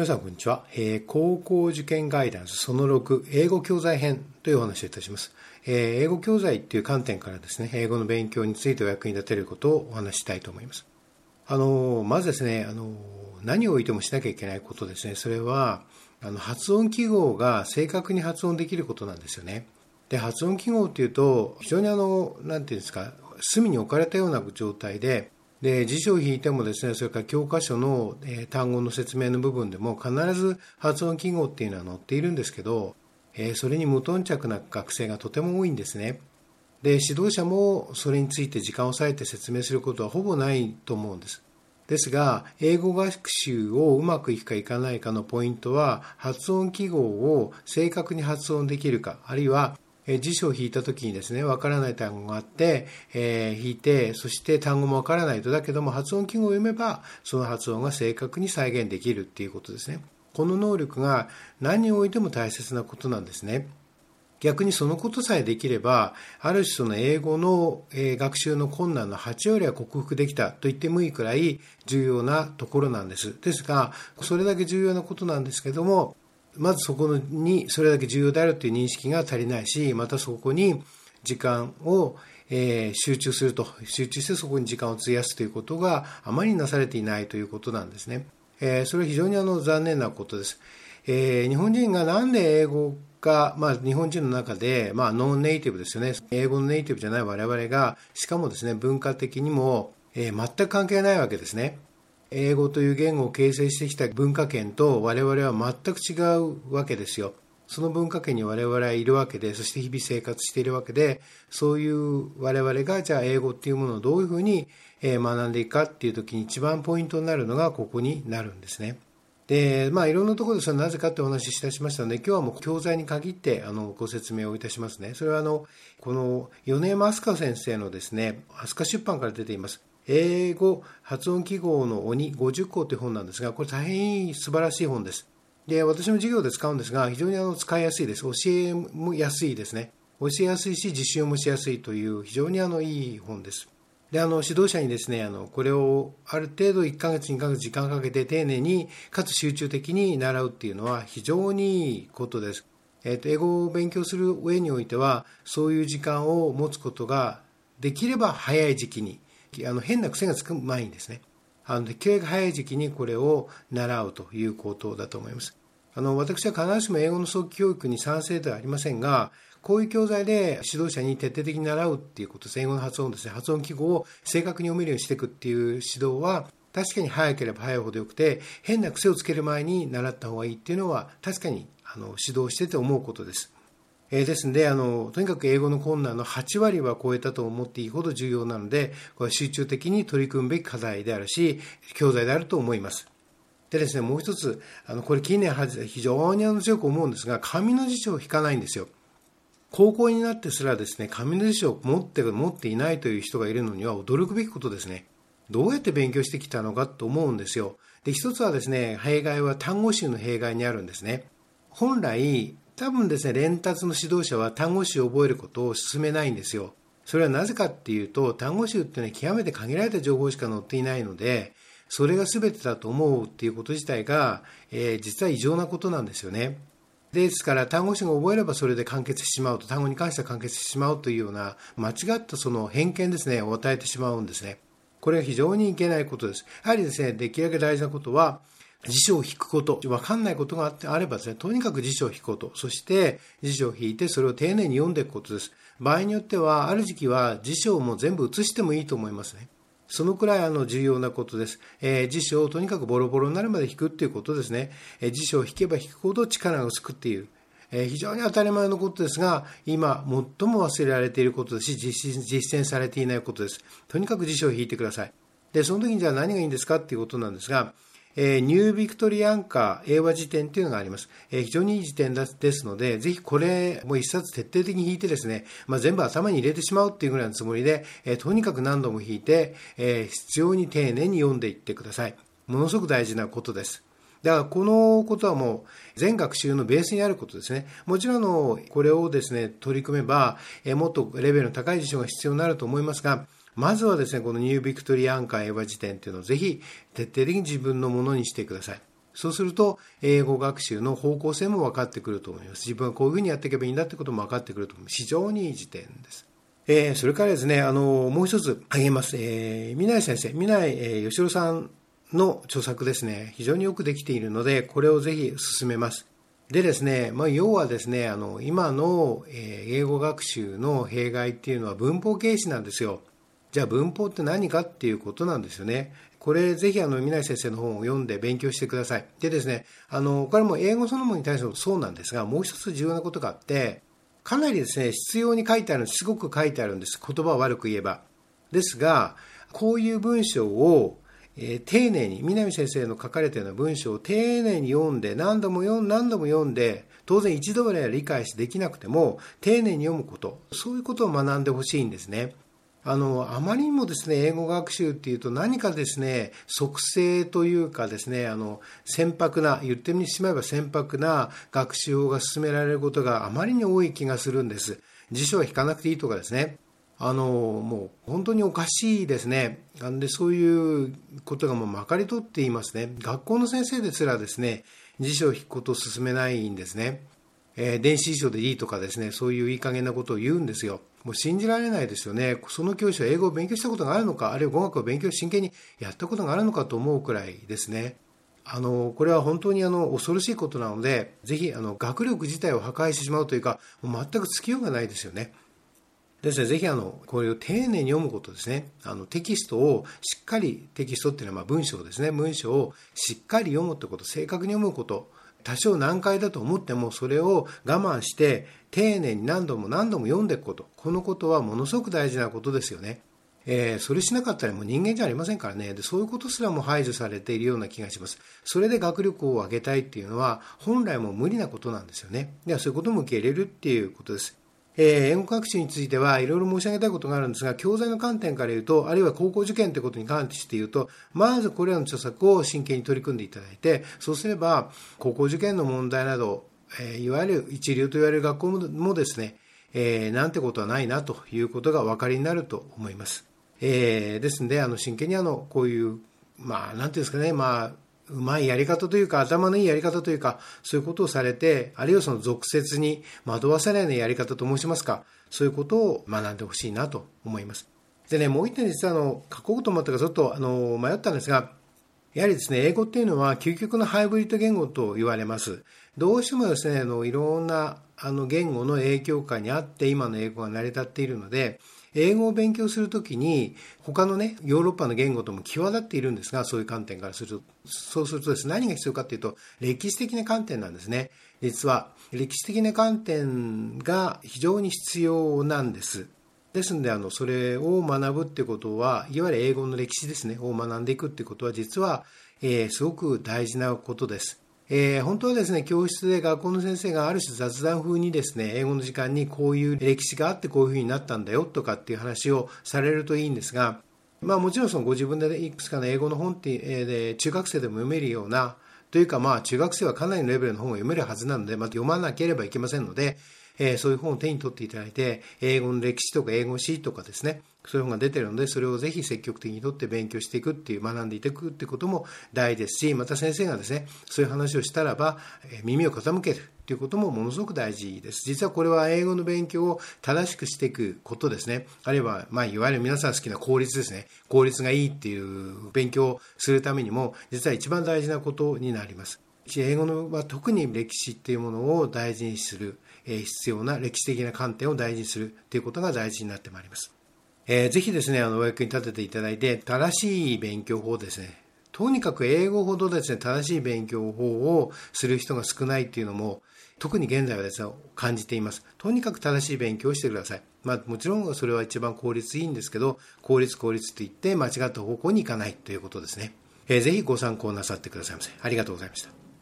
皆さんこんにちは、えー、高校受験ガイダンスその6英語教材編というお話をいたします、えー、英語教材っていう観点からですね英語の勉強についてお役に立てることをお話したいと思います。あのまずですねあの何をおいてもしなきゃいけないことですね。それはあの発音記号が正確に発音できることなんですよね。で発音記号っていうと非常にあの何ていうんですか隅に置かれたような状態でで辞書を引いてもですねそれから教科書の、えー、単語の説明の部分でも必ず発音記号っていうのは載っているんですけど、えー、それに無頓着な学生がとても多いんですね。で指導者もそれについて時間を割いて説明することはほぼないと思うんです。ですが英語学習をうまくいくかいかないかのポイントは発音記号を正確に発音できるかあるいはえ辞書を引いた時にですね、わからない単語があって、えー、引いて、そして単語もわからないと、だけども発音記号を読めば、その発音が正確に再現できるっていうことですね。この能力が何においても大切なことなんですね。逆にそのことさえできれば、ある種その英語の、え学習の困難の8割は克服できたと言ってもいいくらい重要なところなんです。ですが、それだけ重要なことなんですけども、まずそこにそれだけ重要であるという認識が足りないし、またそこに時間をえ集中すると、集中してそこに時間を費やすということがあまりなされていないということなんですね。えそれは非常にあの残念なことです。え日本人がなんで英語が、まあ、日本人の中で、まあ、ノンネイティブですよね。英語のネイティブじゃない我々が、しかもですね、文化的にも、え全く関係ないわけですね。英語という言語を形成してきた文化圏と我々は全く違うわけですよ。その文化圏に我々はいるわけで、そして日々生活しているわけで、そういう我々がじゃあ英語っていうものをどういうふうに学んでいくかっていう時に一番ポイントになるのがここになるんですね。で、まあいろんなところでそれはなぜかってお話しいたしましたので、今日はもう教材に限ってあのご説明をいたしますね。それはあの、この米山飛鳥先生のですね、飛鳥出版から出ています。英語発音記号の鬼50項という本なんですが、これ大変素晴らしい本です。で、私も授業で使うんですが、非常にあの使いやすいです。教えもやすいですね。教えやすいし、実習もしやすいという非常にあのいい本です。で、あの、指導者にですね、あの、これをある程度1ヶ月、2ヶ月時間かけて丁寧に、かつ集中的に習うっていうのは非常にいいことです。えっ、ー、と、英語を勉強する上においては、そういう時間を持つことができれば早い時期に、あの変な癖がつく前にですね、あのできるだけ早い時期にこれを習うということだと思います。あの私は必ずしも英語の早期教育に賛成ではありませんが、こういう教材で指導者に徹底的に習うっていうことです。英語の発音ですね、発音記号を正確に読めるようにしていくっていう指導は、確かに早ければ早いほどよくて、変な癖をつける前に習った方がいいっていうのは、確かにあの指導してて思うことです。えー、ですのであの、とにかく英語の困難の8割は超えたと思っていいほど重要なので、これ集中的に取り組むべき課題であるし、教材であると思います。でですね、もう一つ、あの、これ近年非常にあの強く思うんですが、紙の辞書を引かないんですよ。高校になってすらですね、紙の辞書を持って持っていないという人がいるのには驚くべきことですね。どうやって勉強してきたのかと思うんですよ。で、一つはですね、弊害は単語集の弊害にあるんですね。本来、多分ですね、連達の指導者は単語集を覚えることを進めないんですよ。それはなぜかっていうと、単語集っていうのは極めて限られた情報しか載っていないので、それが全てだと思うっていうこと自体が、えー、実は異常なことなんですよね。ですから、単語集が覚えればそれで完結してしまうと、単語に関しては完結してしまうというような、間違ったその偏見ですね、を与えてしまうんですね。これは非常にいけないことです。やはりですね、できるだけ大事なことは、辞書を引くこと、わかんないことがあればですね、とにかく辞書を引くこと、そして辞書を引いてそれを丁寧に読んでいくことです。場合によっては、ある時期は辞書をもう全部写してもいいと思いますね。そのくらいあの重要なことです。えー、辞書をとにかくボロボロになるまで引くっていうことですね。えー、辞書を引けば引くほど力が薄くっていう。えー、非常に当たり前のことですが、今、最も忘れられていることですし、実実践されていないことです。とにかく辞書を引いてください。で、その時にじゃあ何がいいんですかっていうことなんですが、え、ニュービクトリアンカー英和辞典というのがあります。え、非常にいい辞典ですので、ぜひこれも一冊徹底的に引いてですね、まあ、全部頭に入れてしまうっていうぐらいのつもりで、え、とにかく何度も引いて、え必要に丁寧に読んでいってください。ものすごく大事なことです。だからこのことはもう全学習のベースにあることですね。もちろんのこれをですね、取り組めば、えもっとレベルの高い辞書が必要になると思いますが、まずはですね、このニュービクトリアンカー英和辞典というのをぜひ徹底的に自分のものにしてください。そうすると、英語学習の方向性も分かってくると思います。自分はこういうふうにやっていけばいいんだってことも分かってくると思います。非常にいい時点です。えー、それからですね、あの、もう一つ挙げます。えー、南先生、南、えー、吉郎さんの著作ですね、非常によくできているので、これをぜひ進めます。でですね、まあ、要はですね、あの、今の、えー、英語学習の弊害っていうのは文法形式なんですよ。じゃあ文法って何かっていうことなんですよね。これぜひあの、南先生の本を読んで勉強してください。でですね、あの、これも英語そのものに対してもそうなんですが、もう一つ重要なことがあって、かなりですね、必要に書いてあるすごく書いてあるんです。言葉を悪く言えば。ですが、こういう文章をえー、丁寧に、南先生の書かれたような文章を丁寧に読んで、何度も読ん何度も読んで、当然一度ぐらいは理解しできなくても、丁寧に読むこと、そういうことを学んでほしいんですね。あの、あまりにもですね、英語学習っていうと何かですね、即性というかですね、あの、船舶な、言ってみてしまえば船舶な学習法が進められることがあまりに多い気がするんです。辞書は引かなくていいとかですね。あのもう本当におかしいですねなん。でそういうことがもうまかり通っていますね。学校の先生ですらですね、辞書を引くことを進めないんですね。えー、電子辞書でいいとかですね、そういういい加減なことを言うんですよ。もう信じられないですよね。その教師は英語を勉強したことがあるのか、あるいは語学を勉強真剣にやったことがあるのかと思うくらいですね。あの、これは本当にあの、恐ろしいことなので、ぜひあの、学力自体を破壊してしまうというか、もう全くつきようがないですよね。ですね、ぜひあの、これを丁寧に読むことですね。あの、テキストをしっかり、テキストっていうのはま文章ですね。文章をしっかり読むってこと、正確に読むこと。多少難解だと思っても、それを我慢して、丁寧に何度も何度も読んでいくこと。このことはものすごく大事なことですよね。えー、それしなかったらもう人間じゃありませんからねで。そういうことすらも排除されているような気がします。それで学力を上げたいっていうのは、本来も無理なことなんですよね。では、そういうことも受け入れるっていうことです。えー、英語学習についてはいろいろ申し上げたいことがあるんですが、教材の観点から言うと、あるいは高校受験ということに関して言うと、まずこれらの著作を真剣に取り組んでいただいて、そうすれば、高校受験の問題など、えー、いわゆる一流と言われる学校もですね、えー、なんてことはないなということがお分かりになると思います。えー、ですので、あの、真剣にあの、こういう、まあ、なんていうんですかね、まあ、うまいやり方というか、頭のいいやり方というか、そういうことをされて、あるいはその俗説に惑わされないやり方と申しますか、そういうことを学んでほしいなと思います。でね、もう一点実はあの、書こうと思ったからちょっとあの、迷ったんですが、やはりですね、英語っていうのは究極のハイブリッド言語と言われます。どうしてもですね、あの、いろんなあの言語の影響下にあって今の英語が成り立っているので、英語を勉強するときに、他のね、ヨーロッパの言語とも際立っているんですが、そういう観点からすると、そうするとですね、何が必要かというと、歴史的な観点なんですね。実は、歴史的な観点が非常に必要なんです。ですので、あの、それを学ぶってことは、いわゆる英語の歴史ですね、を学んでいくってことは、実は、えー、すごく大事なことです。えー、本当はですね、教室で学校の先生がある種雑談風にですね、英語の時間にこういう歴史があってこういう風になったんだよとかっていう話をされるといいんですが、まあもちろんそのご自分でいくつかの英語の本って、えー、で中学生でも読めるような、というかまあ中学生はかなりのレベルの本を読めるはずなので、また読まなければいけませんので、えー、そういう本を手に取っていただいて、英語の歴史とか英語史とかですね、そういう本が出てるので、それをぜひ積極的にとって勉強していくっていう、学んでいくっていうことも大事ですし、また先生がですね、そういう話をしたらば、え耳を傾けるっていうこともものすごく大事です。実はこれは英語の勉強を正しくしていくことですね。あるいは、まあ、いわゆる皆さん好きな効率ですね。効率がいいっていう勉強をするためにも、実は一番大事なことになります。英語のは特に歴史っていうものを大事にする、必要な歴史的な観点を大事にするということが大事になってまいります。えー、ぜひですね、あの、お役に立てていただいて、正しい勉強法ですね。とにかく英語ほどですね、正しい勉強法をする人が少ないっていうのも、特に現在はですね、感じています。とにかく正しい勉強をしてください。まあ、もちろんそれは一番効率いいんですけど、効率効率って言って間違った方向に行かないということですね。えー、ぜひご参考なさってくださいませ。ありがとうございました。